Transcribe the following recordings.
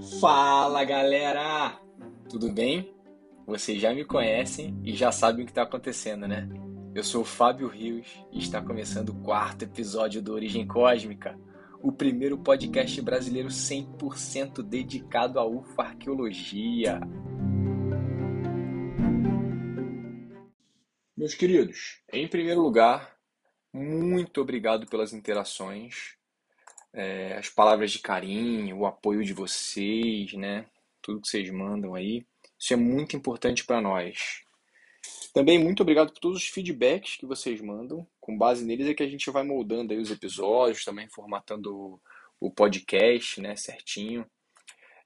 Fala galera! Tudo bem? Vocês já me conhecem e já sabem o que está acontecendo, né? Eu sou o Fábio Rios e está começando o quarto episódio do Origem Cósmica, o primeiro podcast brasileiro 100% dedicado à ufarqueologia. Meus queridos, em primeiro lugar, muito obrigado pelas interações, é, as palavras de carinho, o apoio de vocês, né? Tudo que vocês mandam aí. Isso é muito importante para nós. Também muito obrigado por todos os feedbacks que vocês mandam. Com base neles é que a gente vai moldando aí os episódios, também formatando o podcast, né, certinho.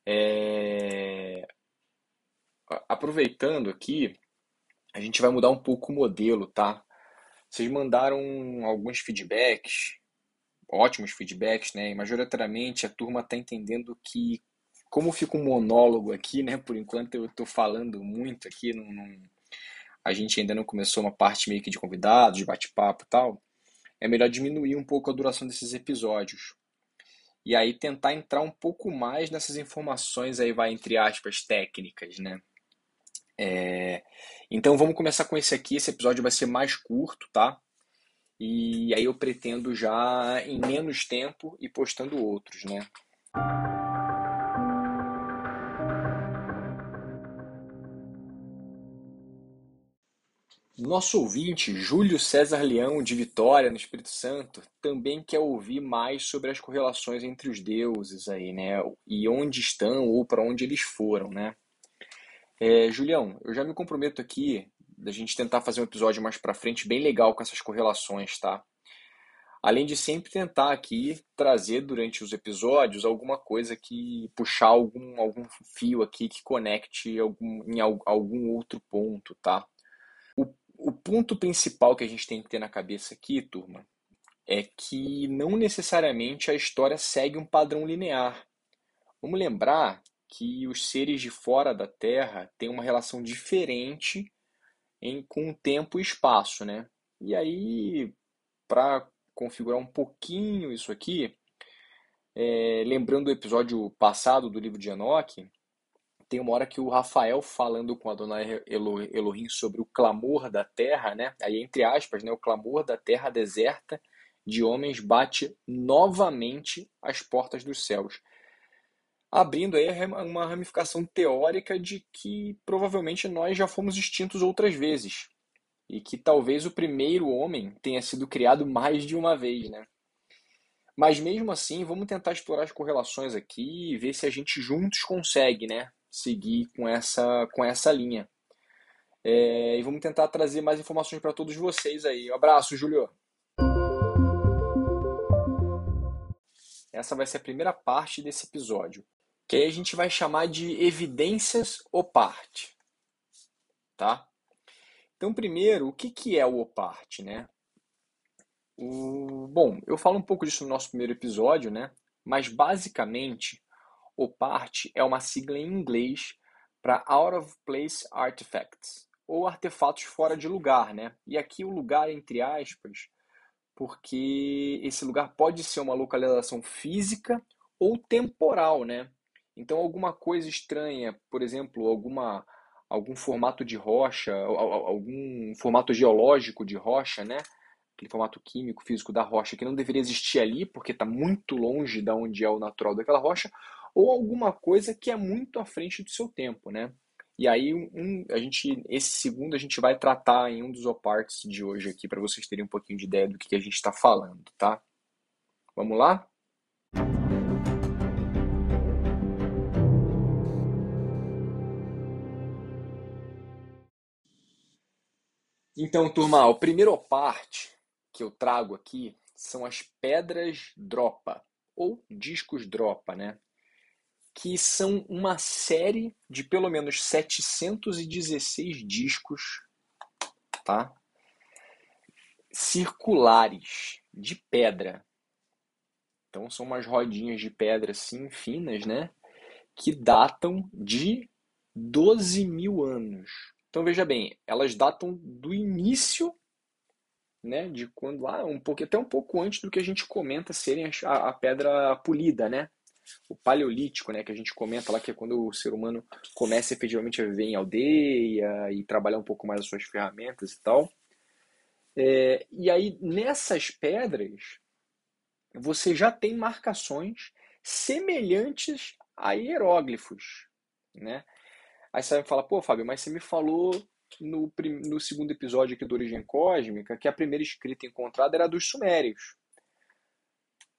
É... Aproveitando aqui, a gente vai mudar um pouco o modelo, tá? Vocês mandaram alguns feedbacks, ótimos feedbacks, né? E majoritariamente a turma está entendendo que, como fica um monólogo aqui, né? Por enquanto eu estou falando muito aqui, não, não, a gente ainda não começou uma parte meio que de convidados, de bate-papo e tal. É melhor diminuir um pouco a duração desses episódios. E aí tentar entrar um pouco mais nessas informações aí, vai, entre aspas, técnicas, né? É... Então vamos começar com esse aqui. Esse episódio vai ser mais curto, tá? E aí eu pretendo já em menos tempo e postando outros, né? Nosso ouvinte, Júlio César Leão, de Vitória, no Espírito Santo, também quer ouvir mais sobre as correlações entre os deuses aí, né? E onde estão ou para onde eles foram, né? É, Julião, eu já me comprometo aqui da gente tentar fazer um episódio mais para frente bem legal com essas correlações, tá? Além de sempre tentar aqui trazer durante os episódios alguma coisa que puxar algum, algum fio aqui que conecte algum, em algum outro ponto, tá? O, o ponto principal que a gente tem que ter na cabeça aqui, turma, é que não necessariamente a história segue um padrão linear. Vamos lembrar que os seres de fora da Terra têm uma relação diferente em, com tempo e espaço, né? E aí, para configurar um pouquinho isso aqui, é, lembrando do episódio passado do livro de Enoch, tem uma hora que o Rafael falando com a dona Elohim sobre o clamor da terra, né? Aí entre aspas, né? O clamor da terra deserta de homens bate novamente as portas dos céus abrindo aí uma ramificação teórica de que provavelmente nós já fomos extintos outras vezes e que talvez o primeiro homem tenha sido criado mais de uma vez, né? Mas mesmo assim, vamos tentar explorar as correlações aqui e ver se a gente juntos consegue, né, seguir com essa com essa linha. É, e vamos tentar trazer mais informações para todos vocês aí. Um abraço, Júlio. Essa vai ser a primeira parte desse episódio que aí a gente vai chamar de evidências oparte, tá? Então, primeiro, o que, que é o oparte, né? O, bom, eu falo um pouco disso no nosso primeiro episódio, né? Mas basicamente, oparte é uma sigla em inglês para out of place artifacts, ou artefatos fora de lugar, né? E aqui o lugar entre aspas, porque esse lugar pode ser uma localização física ou temporal, né? Então, alguma coisa estranha, por exemplo, alguma, algum formato de rocha, algum formato geológico de rocha, né? Aquele formato químico, físico da rocha que não deveria existir ali, porque está muito longe da onde é o natural daquela rocha, ou alguma coisa que é muito à frente do seu tempo, né? E aí, um, a gente, esse segundo a gente vai tratar em um dos oparts de hoje aqui, para vocês terem um pouquinho de ideia do que, que a gente está falando, tá? Vamos lá? Então, turma, o primeiro parte que eu trago aqui são as pedras dropa, ou discos dropa, né? Que são uma série de pelo menos 716 discos, tá? Circulares, de pedra. Então, são umas rodinhas de pedra assim, finas, né? Que datam de 12 mil anos. Então veja bem, elas datam do início, né, de quando lá, um pouco até um pouco antes do que a gente comenta serem a, a pedra polida, né? o paleolítico, né, que a gente comenta lá que é quando o ser humano começa efetivamente a viver em aldeia e trabalhar um pouco mais as suas ferramentas e tal. É, e aí nessas pedras você já tem marcações semelhantes a hieróglifos, né? Aí você vai falar, pô, Fábio, mas você me falou no, no segundo episódio aqui do Origem Cósmica que a primeira escrita encontrada era dos Sumérios.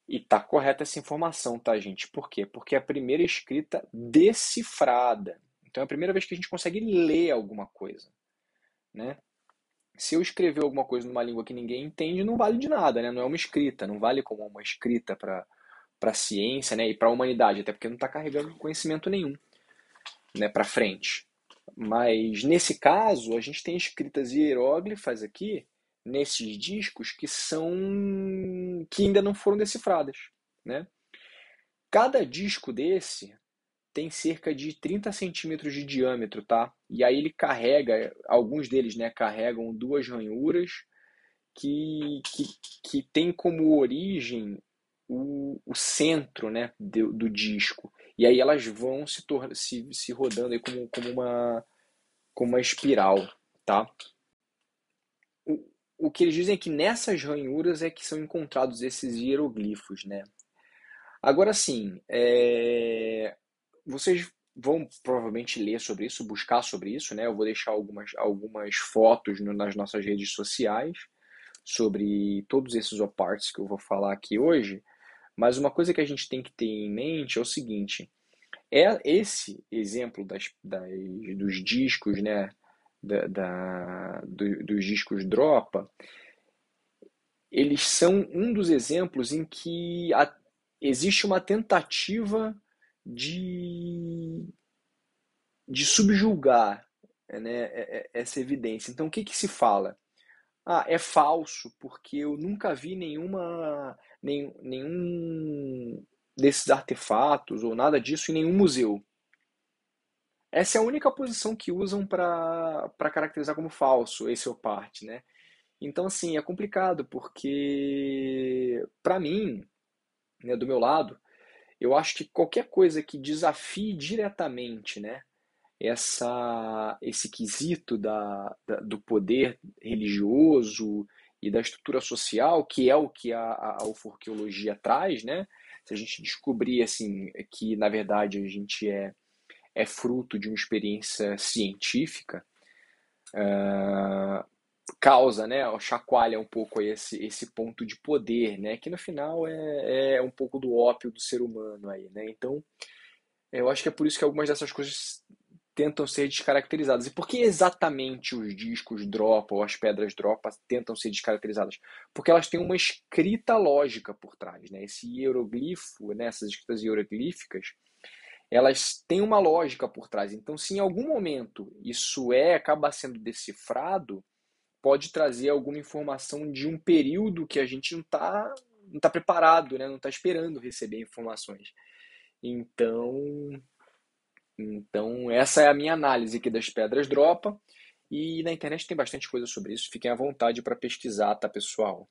E tá correta essa informação, tá, gente? Por quê? Porque é a primeira escrita decifrada. Então é a primeira vez que a gente consegue ler alguma coisa, né? Se eu escrever alguma coisa numa língua que ninguém entende, não vale de nada, né? Não é uma escrita, não vale como uma escrita para para a ciência, né, e para a humanidade, até porque não está carregando conhecimento nenhum, né, para frente. Mas nesse caso, a gente tem escritas hieróglifas aqui nesses discos que são que ainda não foram decifradas, né? Cada disco desse tem cerca de 30 centímetros de diâmetro, tá? E aí ele carrega, alguns deles, né, carregam duas ranhuras que, que, que tem como origem o, o centro, né, do, do disco. E aí elas vão se, se, se rodando aí como, como, uma, como uma espiral, tá? o que eles dizem é que nessas ranhuras é que são encontrados esses hieroglifos, né? Agora sim, é... vocês vão provavelmente ler sobre isso, buscar sobre isso, né? Eu vou deixar algumas, algumas fotos no, nas nossas redes sociais sobre todos esses oparts que eu vou falar aqui hoje. Mas uma coisa que a gente tem que ter em mente é o seguinte: é esse exemplo das, das dos discos, né? da, da do, dos discos Dropa, eles são um dos exemplos em que a, existe uma tentativa de, de subjulgar né, é, é, essa evidência. Então, o que, que se fala? Ah, é falso, porque eu nunca vi nenhuma, nenhum, nenhum desses artefatos ou nada disso em nenhum museu. Essa é a única posição que usam para caracterizar como falso esse oparte, né? Então, assim, é complicado, porque, para mim, né, do meu lado, eu acho que qualquer coisa que desafie diretamente, né, essa, esse quesito da, da, do poder religioso e da estrutura social, que é o que a, a, a traz, né? Se a gente descobrir, assim, que, na verdade, a gente é é fruto de uma experiência científica, uh, causa, né, chacoalha um pouco esse, esse ponto de poder, né, que no final é, é um pouco do ópio do ser humano aí, né, então eu acho que é por isso que algumas dessas coisas tentam ser descaracterizadas. E por que exatamente os discos dropa ou as pedras dropa tentam ser descaracterizadas? Porque elas têm uma escrita lógica por trás, né? Esse hieroglifo, né? essas escritas hieroglíficas, elas têm uma lógica por trás. Então, se em algum momento isso é acaba sendo decifrado, pode trazer alguma informação de um período que a gente não está não tá preparado, né? não está esperando receber informações. Então, então, essa é a minha análise aqui das pedras dropa. E na internet tem bastante coisa sobre isso. Fiquem à vontade para pesquisar, tá, pessoal?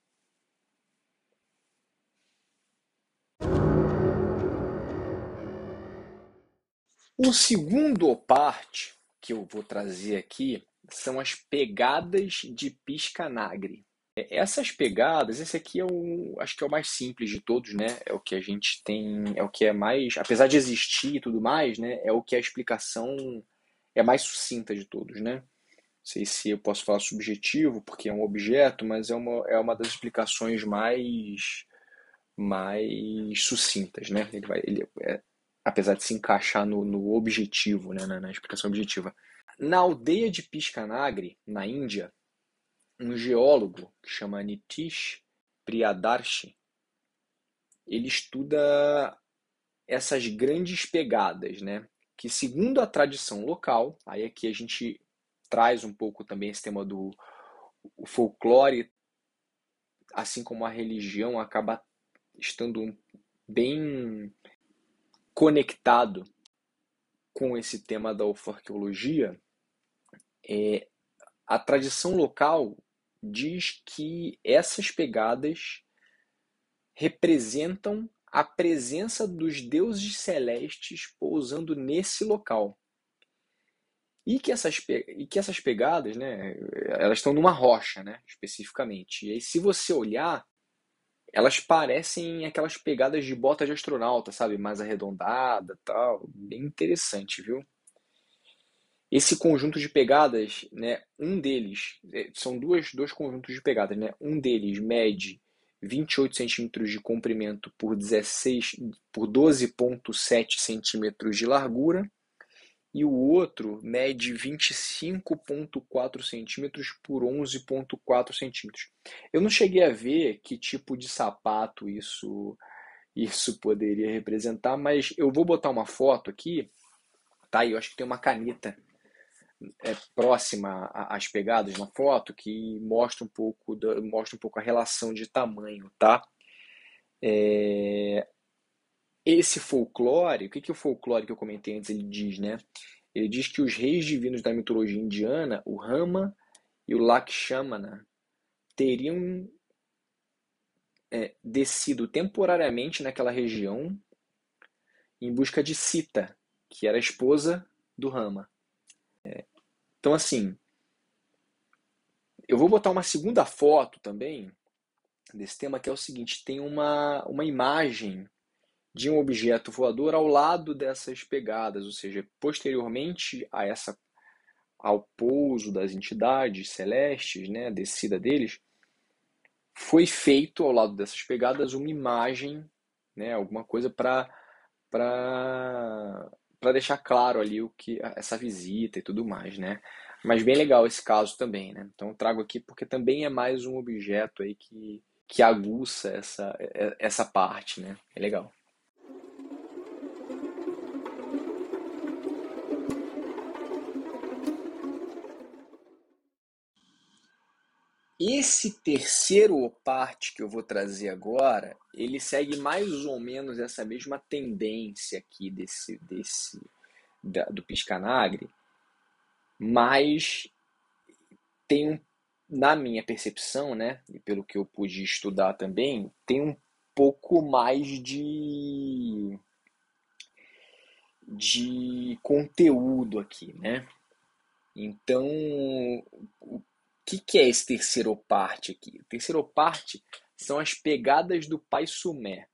O segundo parte que eu vou trazer aqui são as pegadas de piscanagre. Essas pegadas, esse aqui é o, acho que é o mais simples de todos, né? É o que a gente tem, é o que é mais, apesar de existir e tudo mais, né? É o que a explicação é mais sucinta de todos, né? Não sei se eu posso falar subjetivo, porque é um objeto, mas é uma, é uma das explicações mais mais sucintas, né? Ele vai, ele é, apesar de se encaixar no, no objetivo, né, na, na, explicação objetiva. Na aldeia de Piscanagre, na Índia, um geólogo que chama Nitish Priyadarshi, ele estuda essas grandes pegadas, né? Que segundo a tradição local, aí aqui a gente traz um pouco também esse tema do o folclore, assim como a religião acaba estando bem conectado com esse tema da ufarqueologia, é, a tradição local diz que essas pegadas representam a presença dos deuses celestes pousando nesse local. E que essas, e que essas pegadas, né, elas estão numa rocha, né, especificamente. E aí, se você olhar, elas parecem aquelas pegadas de bota de astronauta, sabe? Mais arredondada tal. Bem interessante, viu? Esse conjunto de pegadas, né, um deles, é, são duas, dois conjuntos de pegadas, né? Um deles mede 28 centímetros de comprimento por 16 por 12,7 centímetros de largura e o outro mede 25,4 centímetros por 11,4 centímetros. Eu não cheguei a ver que tipo de sapato isso isso poderia representar, mas eu vou botar uma foto aqui, tá? Eu acho que tem uma caneta é, próxima às pegadas na foto que mostra um pouco da, mostra um pouco a relação de tamanho, tá? É, esse folclore, o que, que o folclore que eu comentei antes ele diz, né? Ele diz que os reis divinos da mitologia indiana, o Rama e o Lakshmana, teriam é, descido temporariamente naquela região em busca de Sita, que era a esposa do Rama. Então, assim, eu vou botar uma segunda foto também desse tema, que é o seguinte: tem uma, uma imagem de um objeto voador ao lado dessas pegadas, ou seja, posteriormente a essa ao pouso das entidades celestes, né, a descida deles, foi feito ao lado dessas pegadas uma imagem, né, alguma coisa para para para deixar claro ali o que essa visita e tudo mais, né? Mas bem legal esse caso também, né? Então trago aqui porque também é mais um objeto aí que, que aguça essa, essa parte, né? É legal. Esse terceiro parte que eu vou trazer agora, ele segue mais ou menos essa mesma tendência aqui desse, desse da, do Piscanagre, mas tem um, na minha percepção, né, e pelo que eu pude estudar também, tem um pouco mais de de conteúdo aqui, né? Então, que, que é esse terceiro parte aqui? O terceiro parte são as pegadas do Pai Sumé.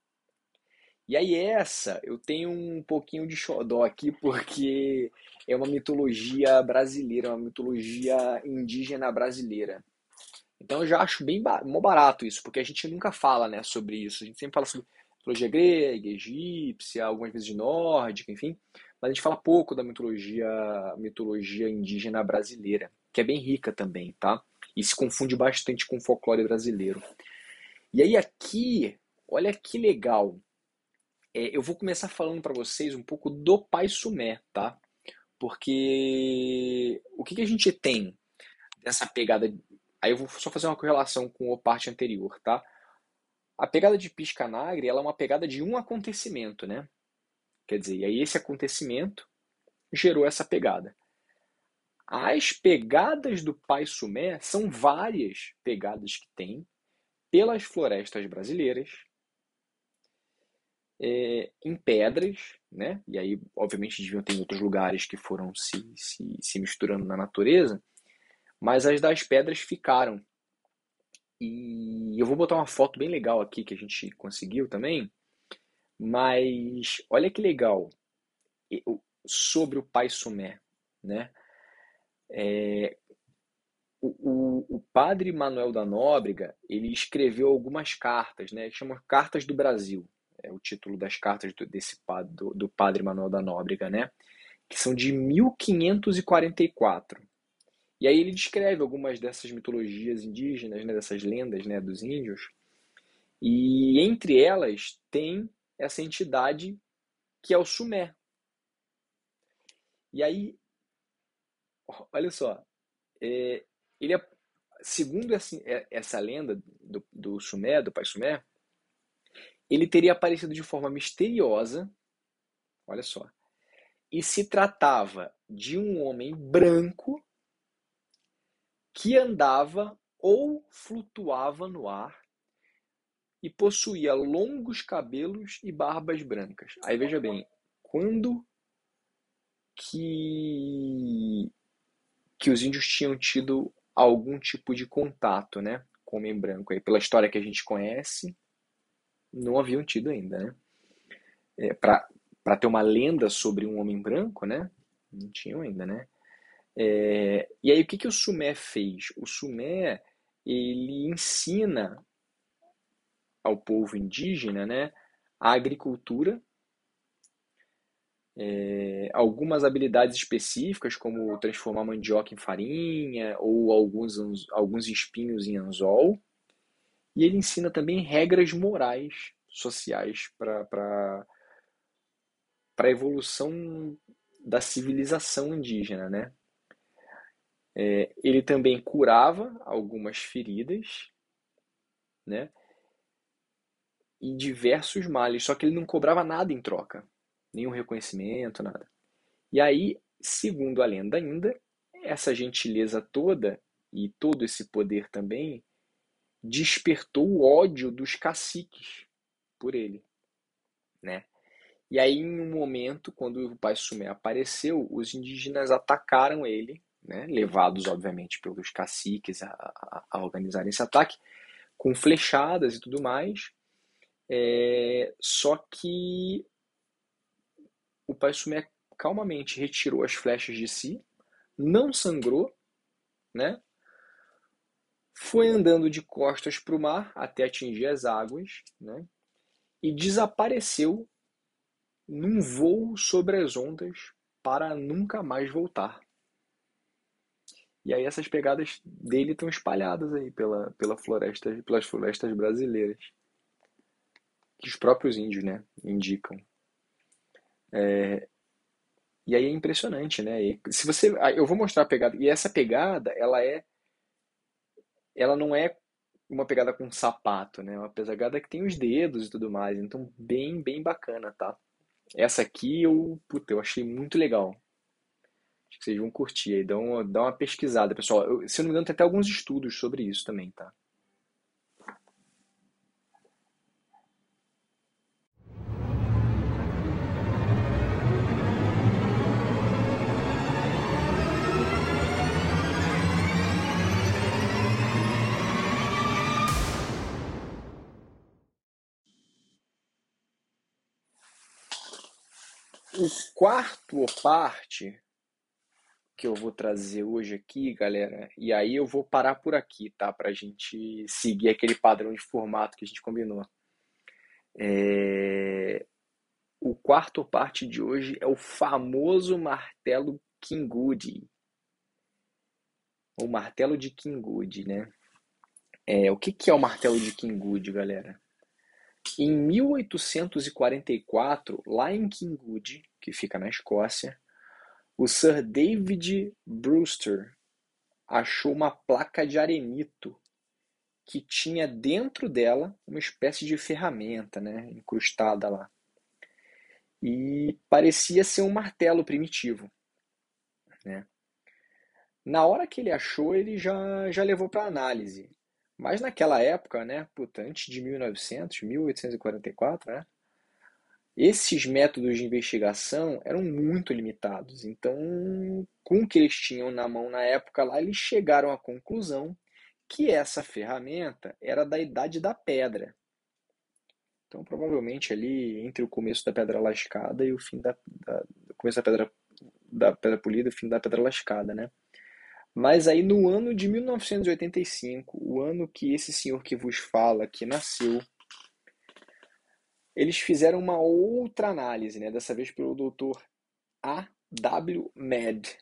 E aí essa, eu tenho um pouquinho de xodó aqui, porque é uma mitologia brasileira, uma mitologia indígena brasileira. Então eu já acho bem barato isso, porque a gente nunca fala né, sobre isso. A gente sempre fala sobre mitologia grega, egípcia, algumas vezes nórdica, enfim. Mas a gente fala pouco da mitologia, mitologia indígena brasileira que é bem rica também, tá? E se confunde bastante com o folclore brasileiro. E aí aqui, olha que legal. É, eu vou começar falando para vocês um pouco do Pai Sumé, tá? Porque o que, que a gente tem dessa pegada. Aí eu vou só fazer uma correlação com a parte anterior, tá? A pegada de Piscanagre ela é uma pegada de um acontecimento, né? Quer dizer, e aí esse acontecimento gerou essa pegada. As pegadas do Pai Sumé são várias pegadas que tem pelas florestas brasileiras, é, em pedras, né? E aí, obviamente, deviam ter em outros lugares que foram se, se, se misturando na natureza, mas as das pedras ficaram. E eu vou botar uma foto bem legal aqui que a gente conseguiu também, mas olha que legal sobre o Pai Sumé, né? É, o, o, o, padre Manuel da Nóbrega ele escreveu algumas cartas, né? Chama Cartas do Brasil, é o título das cartas do, desse do, do padre Manuel da Nóbrega, né? Que são de 1544. E aí ele descreve algumas dessas mitologias indígenas, né? Dessas lendas, né? Dos índios. E entre elas tem essa entidade que é o Sumé. E aí olha só, é, ele é, segundo essa, é, essa lenda do, do Sumé, do pai Sumé, ele teria aparecido de forma misteriosa, olha só, e se tratava de um homem branco que andava ou flutuava no ar e possuía longos cabelos e barbas brancas. Aí veja bem, quando que que os índios tinham tido algum tipo de contato, né, com o homem branco aí, pela história que a gente conhece, não haviam tido ainda, né? É, para ter uma lenda sobre um homem branco, né? Não tinham ainda, né? É, e aí o que, que o Sumé fez? O Sumé ele ensina ao povo indígena, né, a agricultura, é, algumas habilidades específicas, como transformar mandioca em farinha ou alguns, alguns espinhos em anzol. E ele ensina também regras morais sociais para a evolução da civilização indígena, né? É, ele também curava algumas feridas, né? E diversos males, só que ele não cobrava nada em troca, nenhum reconhecimento, nada. E aí, segundo a lenda ainda, essa gentileza toda e todo esse poder também despertou o ódio dos caciques por ele, né? E aí, em um momento, quando o pai Sumé apareceu, os indígenas atacaram ele né, levados, obviamente, pelos caciques a, a, a, organizar esse ataque, com flechadas e tudo mais. É, só que o pai Sumé calmamente retirou as flechas de si, não sangrou, né? Foi andando de costas para o mar até atingir as águas, né? E desapareceu num voo sobre as ondas para nunca mais voltar. E aí essas pegadas dele estão espalhadas aí pela, pela floresta, pelas florestas brasileiras. Que os próprios índios, né, indicam. É, e aí é impressionante, né? E se você, eu vou mostrar a pegada. E essa pegada, ela é, ela não é uma pegada com sapato, né? É uma pegada que tem os dedos e tudo mais. Então bem, bem bacana, tá? Essa aqui eu, puta, eu achei muito legal. Acho que vocês vão curtir aí. Dá uma, dá uma pesquisada, pessoal. Eu, se eu não me engano, tem até alguns estudos sobre isso também, tá? O quarto parte que eu vou trazer hoje aqui, galera, e aí eu vou parar por aqui, tá? Pra gente seguir aquele padrão de formato que a gente combinou. É... O quarto parte de hoje é o famoso martelo Kingwood. O martelo de Kingwood, né? É, o que, que é o martelo de Kingwood, galera? Em 1844, lá em Kingwood, que fica na Escócia, o Sir David Brewster achou uma placa de arenito que tinha dentro dela uma espécie de ferramenta, né, incrustada lá. E parecia ser um martelo primitivo, né? Na hora que ele achou, ele já, já levou para análise. Mas naquela época, né, puta, antes de 1900, 1844, né, esses métodos de investigação eram muito limitados. Então, com o que eles tinham na mão na época lá, eles chegaram à conclusão que essa ferramenta era da idade da pedra. Então, provavelmente ali entre o começo da pedra lascada e o fim da, da começo da pedra da pedra polida e o fim da pedra lascada, né? Mas aí no ano de 1985, o ano que esse senhor que vos fala que nasceu, eles fizeram uma outra análise, né? dessa vez pelo Dr. A. W. Med,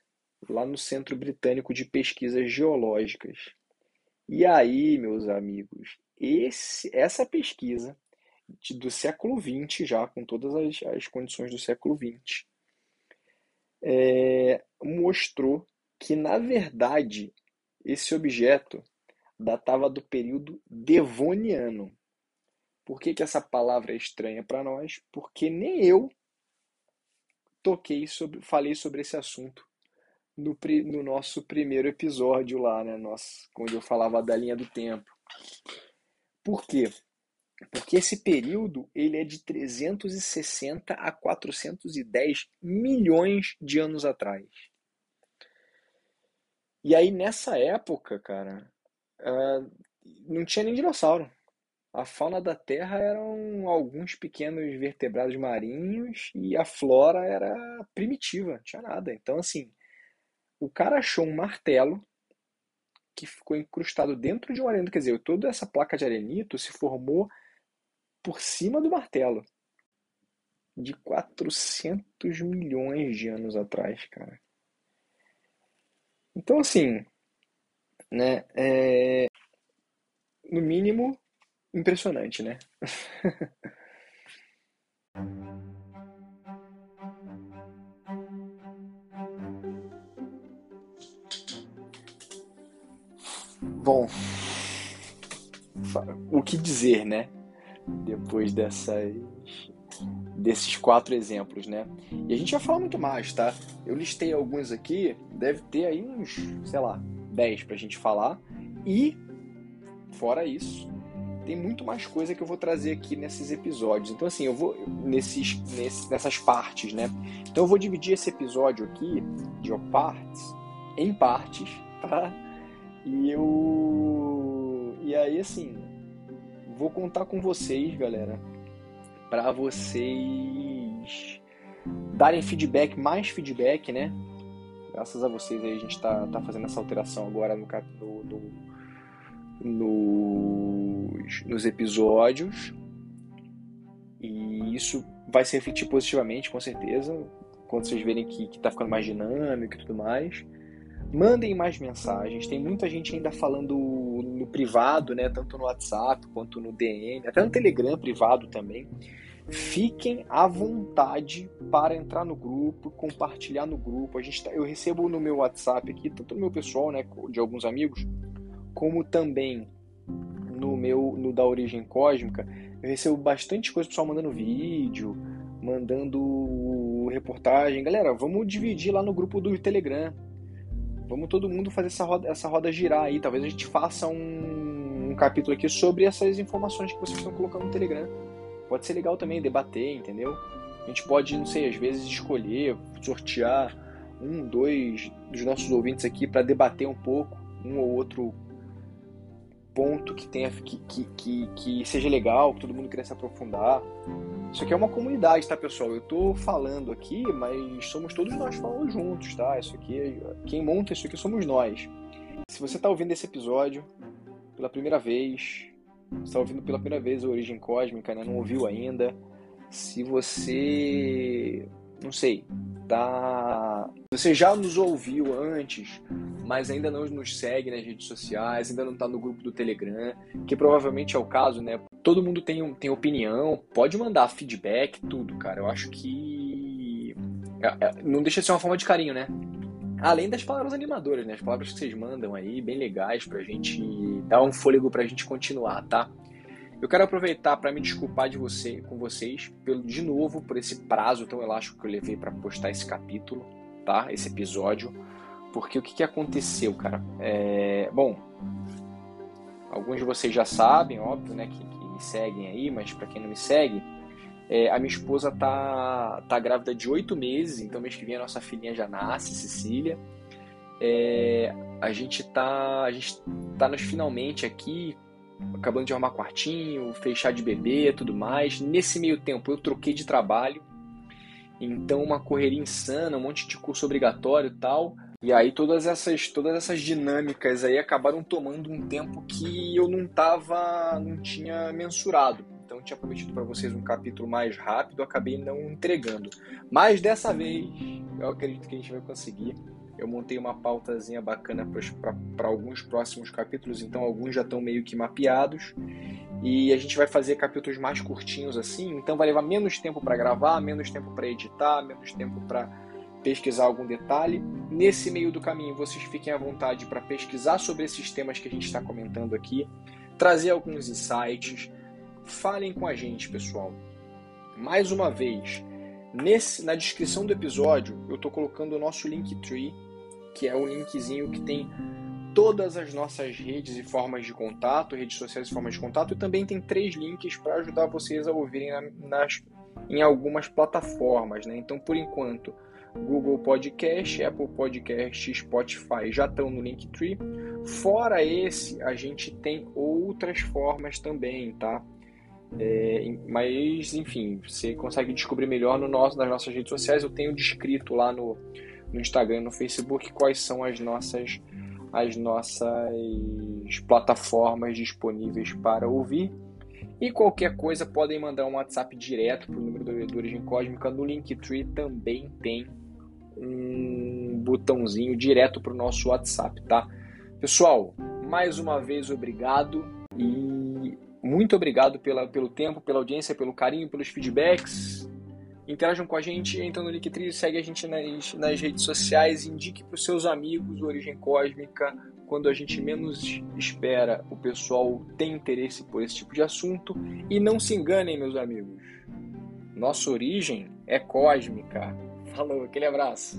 lá no Centro Britânico de Pesquisas Geológicas. E aí, meus amigos, esse, essa pesquisa de, do século XX, já com todas as, as condições do século XX, é, mostrou que, na verdade, esse objeto datava do período devoniano. Por que, que essa palavra é estranha para nós? Porque nem eu toquei sobre, falei sobre esse assunto no, no nosso primeiro episódio lá, né? Nosso, quando eu falava da linha do tempo. Por quê? Porque esse período ele é de 360 a 410 milhões de anos atrás. E aí nessa época, cara, uh, não tinha nem dinossauro. A fauna da Terra eram alguns pequenos vertebrados marinhos e a flora era primitiva, não tinha nada. Então, assim, o cara achou um martelo que ficou incrustado dentro de um arenito. Quer dizer, toda essa placa de arenito se formou por cima do martelo. De 400 milhões de anos atrás, cara. Então, assim, né, é, no mínimo, impressionante, né? Bom, o que dizer, né? Depois dessas, desses quatro exemplos, né? E a gente vai falar muito mais, tá? Eu listei alguns aqui, deve ter aí uns, sei lá, 10 pra gente falar. E, fora isso, tem muito mais coisa que eu vou trazer aqui nesses episódios. Então, assim, eu vou nesses, nesses, nessas partes, né? Então, eu vou dividir esse episódio aqui de partes em partes, tá? E eu. E aí, assim, vou contar com vocês, galera, para vocês darem feedback, mais feedback, né? Graças a vocês aí a gente tá, tá fazendo essa alteração agora no, no, no, nos, nos episódios. E isso vai se refletir positivamente, com certeza. Quando vocês verem que, que tá ficando mais dinâmico e tudo mais. Mandem mais mensagens. Tem muita gente ainda falando no privado, né? Tanto no WhatsApp quanto no DM, até no Telegram privado também. Fiquem à vontade para entrar no grupo, compartilhar no grupo. A gente tá, eu recebo no meu WhatsApp aqui, tanto no meu pessoal, né, de alguns amigos, como também no meu no da origem cósmica. Eu recebo bastante coisa pessoal mandando vídeo, mandando reportagem. Galera, vamos dividir lá no grupo do Telegram. Vamos todo mundo fazer essa roda, essa roda girar aí. Talvez a gente faça um, um capítulo aqui sobre essas informações que vocês estão colocando no Telegram. Pode ser legal também debater, entendeu? A gente pode, não sei, às vezes escolher, sortear um, dois dos nossos ouvintes aqui para debater um pouco um ou outro ponto que tenha que, que, que, que seja legal, que todo mundo queira se aprofundar. Isso aqui é uma comunidade, tá, pessoal? Eu tô falando aqui, mas somos todos nós falando juntos, tá? Isso aqui, quem monta isso aqui somos nós. Se você tá ouvindo esse episódio pela primeira vez, está ouvindo pela primeira vez a Origem Cósmica, né? não ouviu ainda, se você, não sei, tá, você já nos ouviu antes, mas ainda não nos segue nas redes sociais, ainda não está no grupo do Telegram, que provavelmente é o caso, né? Todo mundo tem, tem opinião, pode mandar feedback, tudo, cara. Eu acho que é, é, não deixa de ser uma forma de carinho, né? Além das palavras animadoras, né? As palavras que vocês mandam aí, bem legais pra gente dar um fôlego pra gente continuar, tá? Eu quero aproveitar para me desculpar de você, com vocês, pelo, de novo, por esse prazo tão elástico que eu levei para postar esse capítulo, tá? Esse episódio. Porque o que, que aconteceu, cara? É, bom, alguns de vocês já sabem, óbvio, né, que, que me seguem aí, mas para quem não me segue, é, a minha esposa tá, tá grávida de oito meses, então mês que vem a nossa filhinha já nasce, Cecília. É, a gente tá a gente tá nos finalmente aqui acabando de arrumar quartinho, fechar de bebê, tudo mais. Nesse meio tempo eu troquei de trabalho, então uma correria insana, um monte de curso obrigatório e tal. E aí todas essas todas essas dinâmicas aí acabaram tomando um tempo que eu não tava, não tinha mensurado. Então eu tinha prometido para vocês um capítulo mais rápido, acabei não entregando. Mas dessa vez eu acredito que a gente vai conseguir. Eu montei uma pautazinha bacana para alguns próximos capítulos, então alguns já estão meio que mapeados. E a gente vai fazer capítulos mais curtinhos assim, então vai levar menos tempo para gravar, menos tempo para editar, menos tempo para pesquisar algum detalhe. Nesse meio do caminho, vocês fiquem à vontade para pesquisar sobre esses temas que a gente está comentando aqui, trazer alguns insights. Falem com a gente, pessoal. Mais uma vez, nesse, na descrição do episódio, eu estou colocando o nosso Linktree que é o linkzinho que tem todas as nossas redes e formas de contato, redes sociais e formas de contato, e também tem três links para ajudar vocês a ouvirem nas, em algumas plataformas. Né? Então, por enquanto, Google Podcast, Apple Podcast, Spotify já estão no Linktree. Fora esse, a gente tem outras formas também, tá? É, mas, enfim, você consegue descobrir melhor no nosso, nas nossas redes sociais. Eu tenho descrito lá no, no Instagram, no Facebook, quais são as nossas, as nossas plataformas disponíveis para ouvir. E qualquer coisa, podem mandar um WhatsApp direto para o número do Origem Cósmica. No Linktree também tem um botãozinho direto para o nosso WhatsApp, tá? Pessoal, mais uma vez obrigado e muito obrigado pela, pelo tempo, pela audiência, pelo carinho, pelos feedbacks. Interajam com a gente, entra no Linktree, segue a gente nas, nas redes sociais, indique para os seus amigos Origem Cósmica. Quando a gente menos espera, o pessoal tem interesse por esse tipo de assunto. E não se enganem, meus amigos. Nossa origem é cósmica. Falou, aquele abraço.